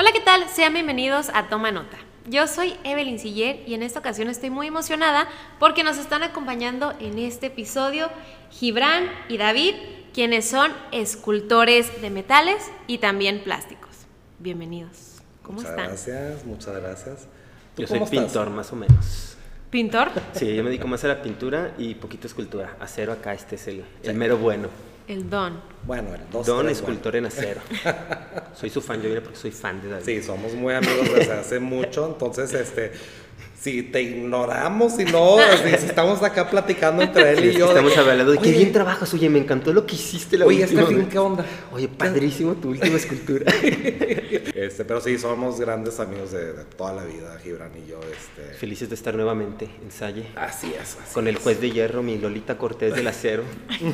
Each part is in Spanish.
Hola, ¿qué tal? Sean bienvenidos a Toma Nota. Yo soy Evelyn Siller y en esta ocasión estoy muy emocionada porque nos están acompañando en este episodio Gibran y David, quienes son escultores de metales y también plásticos. Bienvenidos. ¿Cómo muchas están? gracias, muchas gracias. ¿Tú Yo soy estás? pintor, más o menos. ¿Pintor? Sí, yo me dedico más a la pintura y poquito escultura. Acero acá, este es el, el mero bueno. El don. Bueno, el dos, Don tres, escultor en acero. soy su fan, yo vine porque soy fan de David. Sí, somos muy amigos desde hace mucho, entonces, este, si te ignoramos y no, si, si estamos acá platicando entre él y yo. estamos hablando de qué "Oye, bien trabajas, oye, me encantó lo que hiciste la Oye, última vez". ¿qué onda? Oye, padrísimo tu última escultura. Este, pero sí, somos grandes amigos de, de toda la vida, Gibran y yo, este. Felices de estar nuevamente en Salle. Así es, así Con el juez de hierro, mi Lolita Cortés del acero.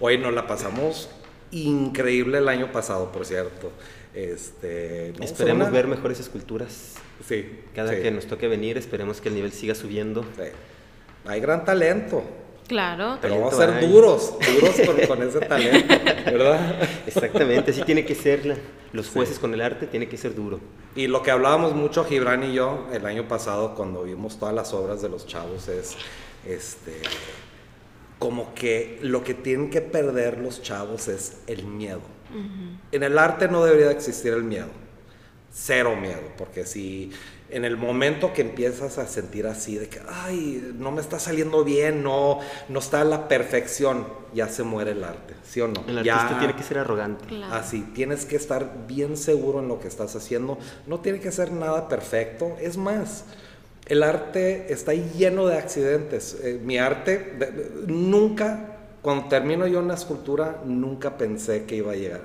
Hoy nos la pasamos increíble el año pasado, por cierto. Este, no, Esperemos ver mejores esculturas. Sí. Cada sí, que nos toque venir, esperemos que el nivel siga subiendo. sí. Hay gran talento. Claro. Pero vamos a ser hay. duros, duros con, con ese talento, ¿verdad? Exactamente, así tiene que ser. la- Los jueces con el arte tiene que ser duro. Y lo que hablábamos mucho Gibran y yo el año pasado cuando vimos todas las obras de los chavos es este como que lo que tienen que perder los chavos es el miedo. En el arte no debería de existir el miedo. Cero miedo, porque si en el momento que empiezas a sentir así de que ay, no me está saliendo bien, no no está a la perfección, ya se muere el arte, ¿sí o no? El Ya- artista tiene que ser arrogante. Claro. Así, tienes que estar bien seguro en lo que estás haciendo. No tiene que ser nada perfecto. Es más, el arte está lleno de accidentes. Eh, mi arte, de- de- nunca, cuando termino yo una escultura, nunca pensé que iba a llegar,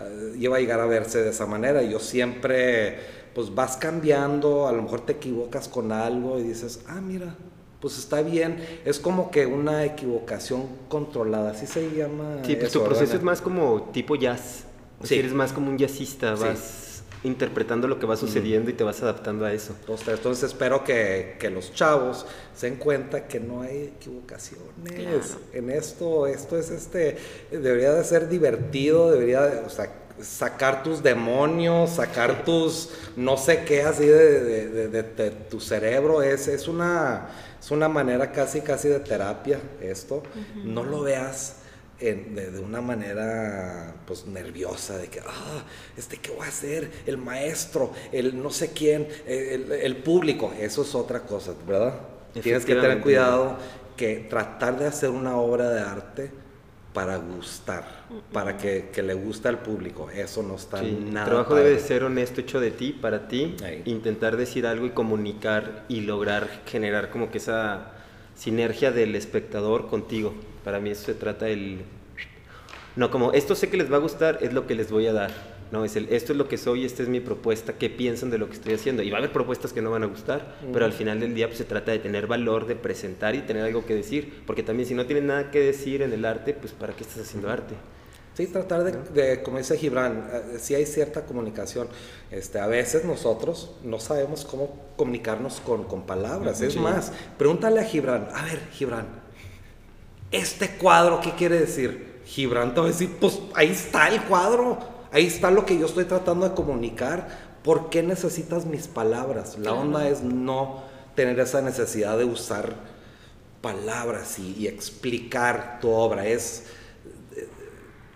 a- a- iba a llegar a verse de esa manera. Yo siempre, pues vas cambiando, a lo mejor te equivocas con algo y dices, ah, mira. Pues está bien, es como que una equivocación controlada, así se llama. Sí, pues eso, tu proceso ¿verdad? es más como tipo jazz. O sea, Sí. eres más como un jazzista, Sí. Interpretando lo que va sucediendo y te vas adaptando a eso. Entonces, entonces espero que, que los chavos se den cuenta que no hay equivocaciones Claro. en esto. Esto es este, debería de ser divertido, debería de, o sea, sacar tus demonios, sacar tus no sé qué así de, de- de- de- de tu cerebro. Es, es, una, es una manera casi, casi de terapia esto. No lo veas en- de, de una manera pues nerviosa de que ah este qué voy a hacer el maestro el no sé quién el, el público eso es otra cosa verdad tienes que tener cuidado que tratar de hacer una obra de arte para gustar para que, que le guste al público eso no está Sí, el nada trabajo padre. debe de ser honesto, hecho de ti, para ti, Ahí. intentar decir algo y comunicar y lograr generar como que esa sinergia del espectador contigo. Para mí eso se trata el... No, como esto sé que les va a gustar, es lo que les voy a dar. No, es el, esto es lo que soy, esta es mi propuesta, qué piensan de lo que estoy haciendo. Y va a haber propuestas que no van a gustar, pero al final del día pues, se trata de tener valor, de presentar y tener algo que decir. Porque también si no tienes nada que decir en el arte, pues ¿para qué estás haciendo arte? Sí, tratar de, de, como dice Gibran, eh, sí hay cierta comunicación. Este, a veces nosotros no sabemos cómo comunicarnos con, con palabras. Es Sí. más, pregúntale a Gibran, a ver, Gibran, ¿este cuadro qué quiere decir? Gibran te va a decir, pues ahí está el cuadro, ahí está lo que yo estoy tratando de comunicar. ¿Por qué necesitas mis palabras? La Claro. onda es no tener esa necesidad de usar palabras y, y explicar tu obra. Es,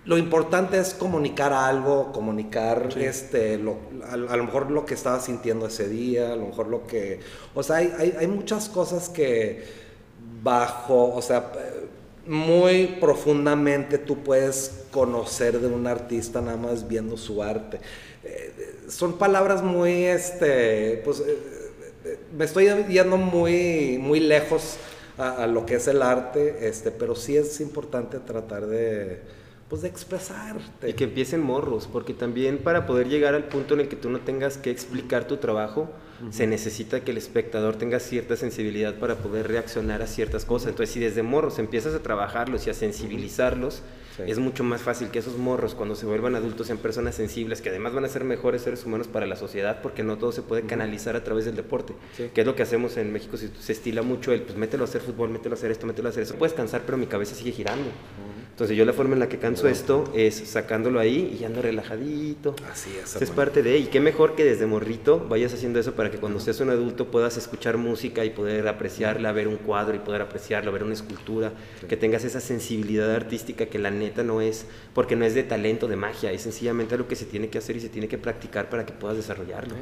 lo importante es comunicar algo, comunicar este, lo- a, a lo mejor lo que estaba sintiendo ese día, a lo mejor lo que... O sea, hay, hay- hay muchas cosas que bajo, o sea, eh, muy profundamente tú puedes conocer de un artista nada más viendo su arte. Eh, son palabras muy, este, pues, eh, eh, me estoy yendo muy, muy lejos a, a lo que es el arte, este, pero sí es importante tratar de, pues, de expresarte. Y que empiecen morros, porque también para poder llegar al punto en el que tú no tengas que explicar tu trabajo, se necesita que el espectador tenga cierta sensibilidad para poder reaccionar a ciertas cosas. Entonces, si desde morros empiezas a trabajarlos y a sensibilizarlos, Sí. es mucho más fácil que esos morros, cuando se vuelvan adultos, sean personas sensibles, que además van a ser mejores seres humanos para la sociedad, porque no todo se puede canalizar a través del deporte, Sí. que es lo que hacemos en México, se, se estila mucho el, pues mételo a hacer fútbol, mételo a hacer esto, mételo a hacer eso. Puedes cansar, pero mi cabeza sigue girando. Entonces yo la forma en la que canso esto es sacándolo ahí y ando relajadito. Así es. Eso es parte de, y qué mejor que desde morrito vayas haciendo eso para que cuando seas un adulto puedas escuchar música y poder apreciarla, ver un cuadro y poder apreciarlo, ver una escultura, que tengas esa sensibilidad artística que la neta no es, porque no es de talento, de magia, es sencillamente algo que se tiene que hacer y se tiene que practicar para que puedas desarrollarlo.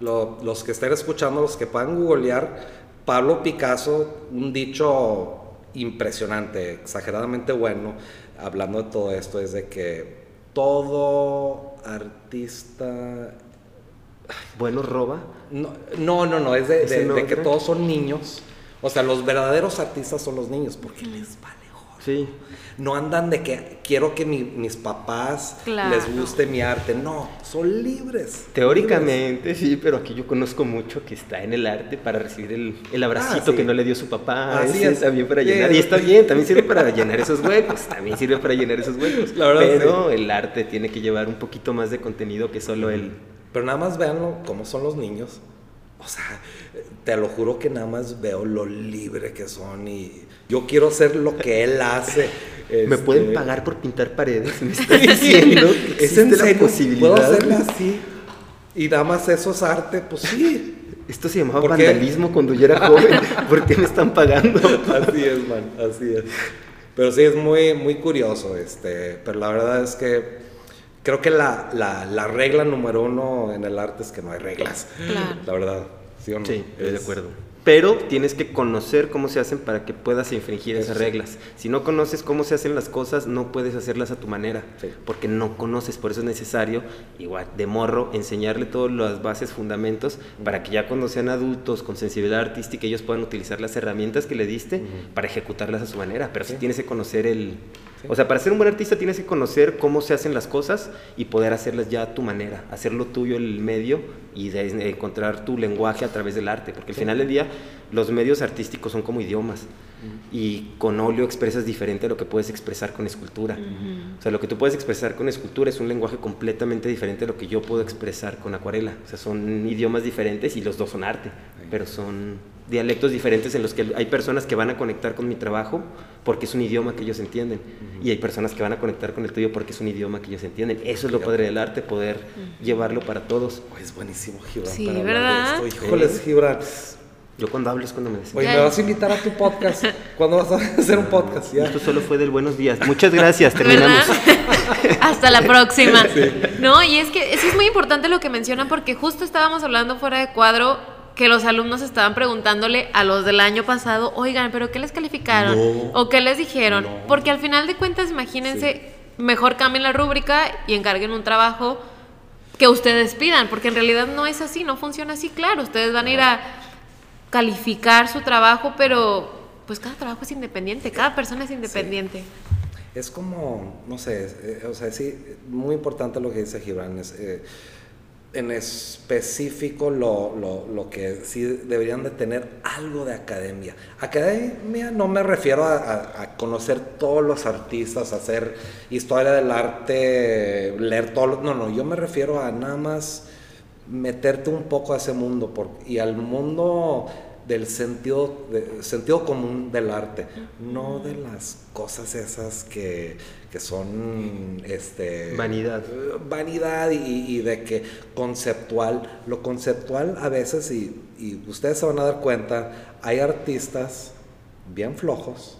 Lo- los que estén escuchando, los que puedan googlear, Pablo Picasso, un dicho impresionante, exageradamente bueno, hablando de todo esto, es de que todo artista... Bueno, roba. No, no, no, no, es de, ¿Ese de- que todos son niños. O sea, los verdaderos artistas son los niños, porque les vale. Sí. No andan de que quiero que mi- mis papás Claro. les guste mi arte. No, son libres. Teóricamente sí, pero aquí yo conozco mucho que está en el arte para recibir el, el abracito Ah, sí. que no le dio su papá. Así ese es. también para llenar. Y está bien, también sirve para llenar esos huecos. También sirve para llenar esos huecos. La verdad, pero el arte tiene que llevar un poquito más de contenido que solo el. Pero nada más véanlo cómo son los niños. O sea, te lo juro que nada más veo lo libre que son y yo quiero hacer lo que él hace. ¿Me Este, pueden pagar por pintar paredes? ¿Me estás diciendo que ¿Es en la posibilidad? ¿Puedo hacerlo así? Y nada más eso es arte, pues sí. Esto se llamaba vandalismo cuando yo era joven. ¿Por qué me están pagando? Así es, man, así es. Pero sí, es muy, muy curioso, este, pero la verdad es que creo que la, la, la regla número uno en el arte es que no hay reglas. Claro. La verdad, ¿sí estoy de acuerdo. Pero tienes que conocer cómo se hacen para que puedas infringir Eso esas sí. reglas. Si no conoces cómo se hacen las cosas, no puedes hacerlas a tu manera. Sí. Porque no conoces, por eso es necesario, igual, de morro, enseñarle todas las bases, fundamentos, para que ya cuando sean adultos con sensibilidad artística, ellos puedan utilizar las herramientas que le diste para ejecutarlas a su manera. Pero sí, tienes que conocer el... Sí. O sea, para ser un buen artista tienes que conocer cómo se hacen las cosas y poder hacerlas ya a tu manera, hacerlo tuyo el medio y de de encontrar tu lenguaje a través del arte, porque al final del día los medios artísticos son como idiomas y con óleo expresas diferente a lo que puedes expresar con escultura. O sea, lo que tú puedes expresar con escultura es un lenguaje completamente diferente a lo que yo puedo expresar con acuarela. O sea, son idiomas diferentes y los dos son arte, pero son dialectos diferentes en los que hay personas que van a conectar con mi trabajo porque es un idioma que ellos entienden y hay personas que van a conectar con el tuyo porque es un idioma que ellos entienden. Eso es lo padre del arte, poder llevarlo para todos. Es buenísimo, Gibran. Sí, para hablar de ¿verdad? esto. Híjoles, Gibran. Yo cuando hablo es cuando me despido. Oye. ¿me vas a invitar a tu podcast? ¿Cuándo vas a hacer un podcast? Ya. Esto solo fue del buenos días. Muchas gracias, terminamos. Hasta la próxima. No, y es que eso es muy importante lo que mencionan porque justo estábamos hablando fuera de cuadro que los alumnos estaban preguntándole a los del año pasado, oigan, pero ¿qué les calificaron? No. ¿O qué les dijeron? No. Porque al final de cuentas, imagínense, mejor cambien la rúbrica y encarguen un trabajo que ustedes pidan, porque en realidad no es así, no funciona así, claro, ustedes van a ir a calificar su trabajo, pero pues cada trabajo es independiente, cada persona es independiente. Es como, no sé, eh, o sea, sí, muy importante lo que dice Gibran. Es, eh, en específico, lo, lo, lo que sí deberían de tener algo de academia. Academia no me refiero a, a- a conocer todos los artistas, hacer historia del arte, leer todo. No, no, yo me refiero a nada más meterte un poco a ese mundo por- y al mundo del sentido, de- sentido común del arte, no de las cosas esas que, que son este, Vanidad. vanidad y, y de que conceptual, lo conceptual a veces, y, y ustedes se van a dar cuenta, hay artistas bien flojos,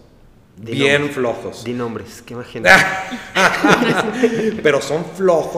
Di bien nombres. flojos, Di nombres, qué gente. pero son flojos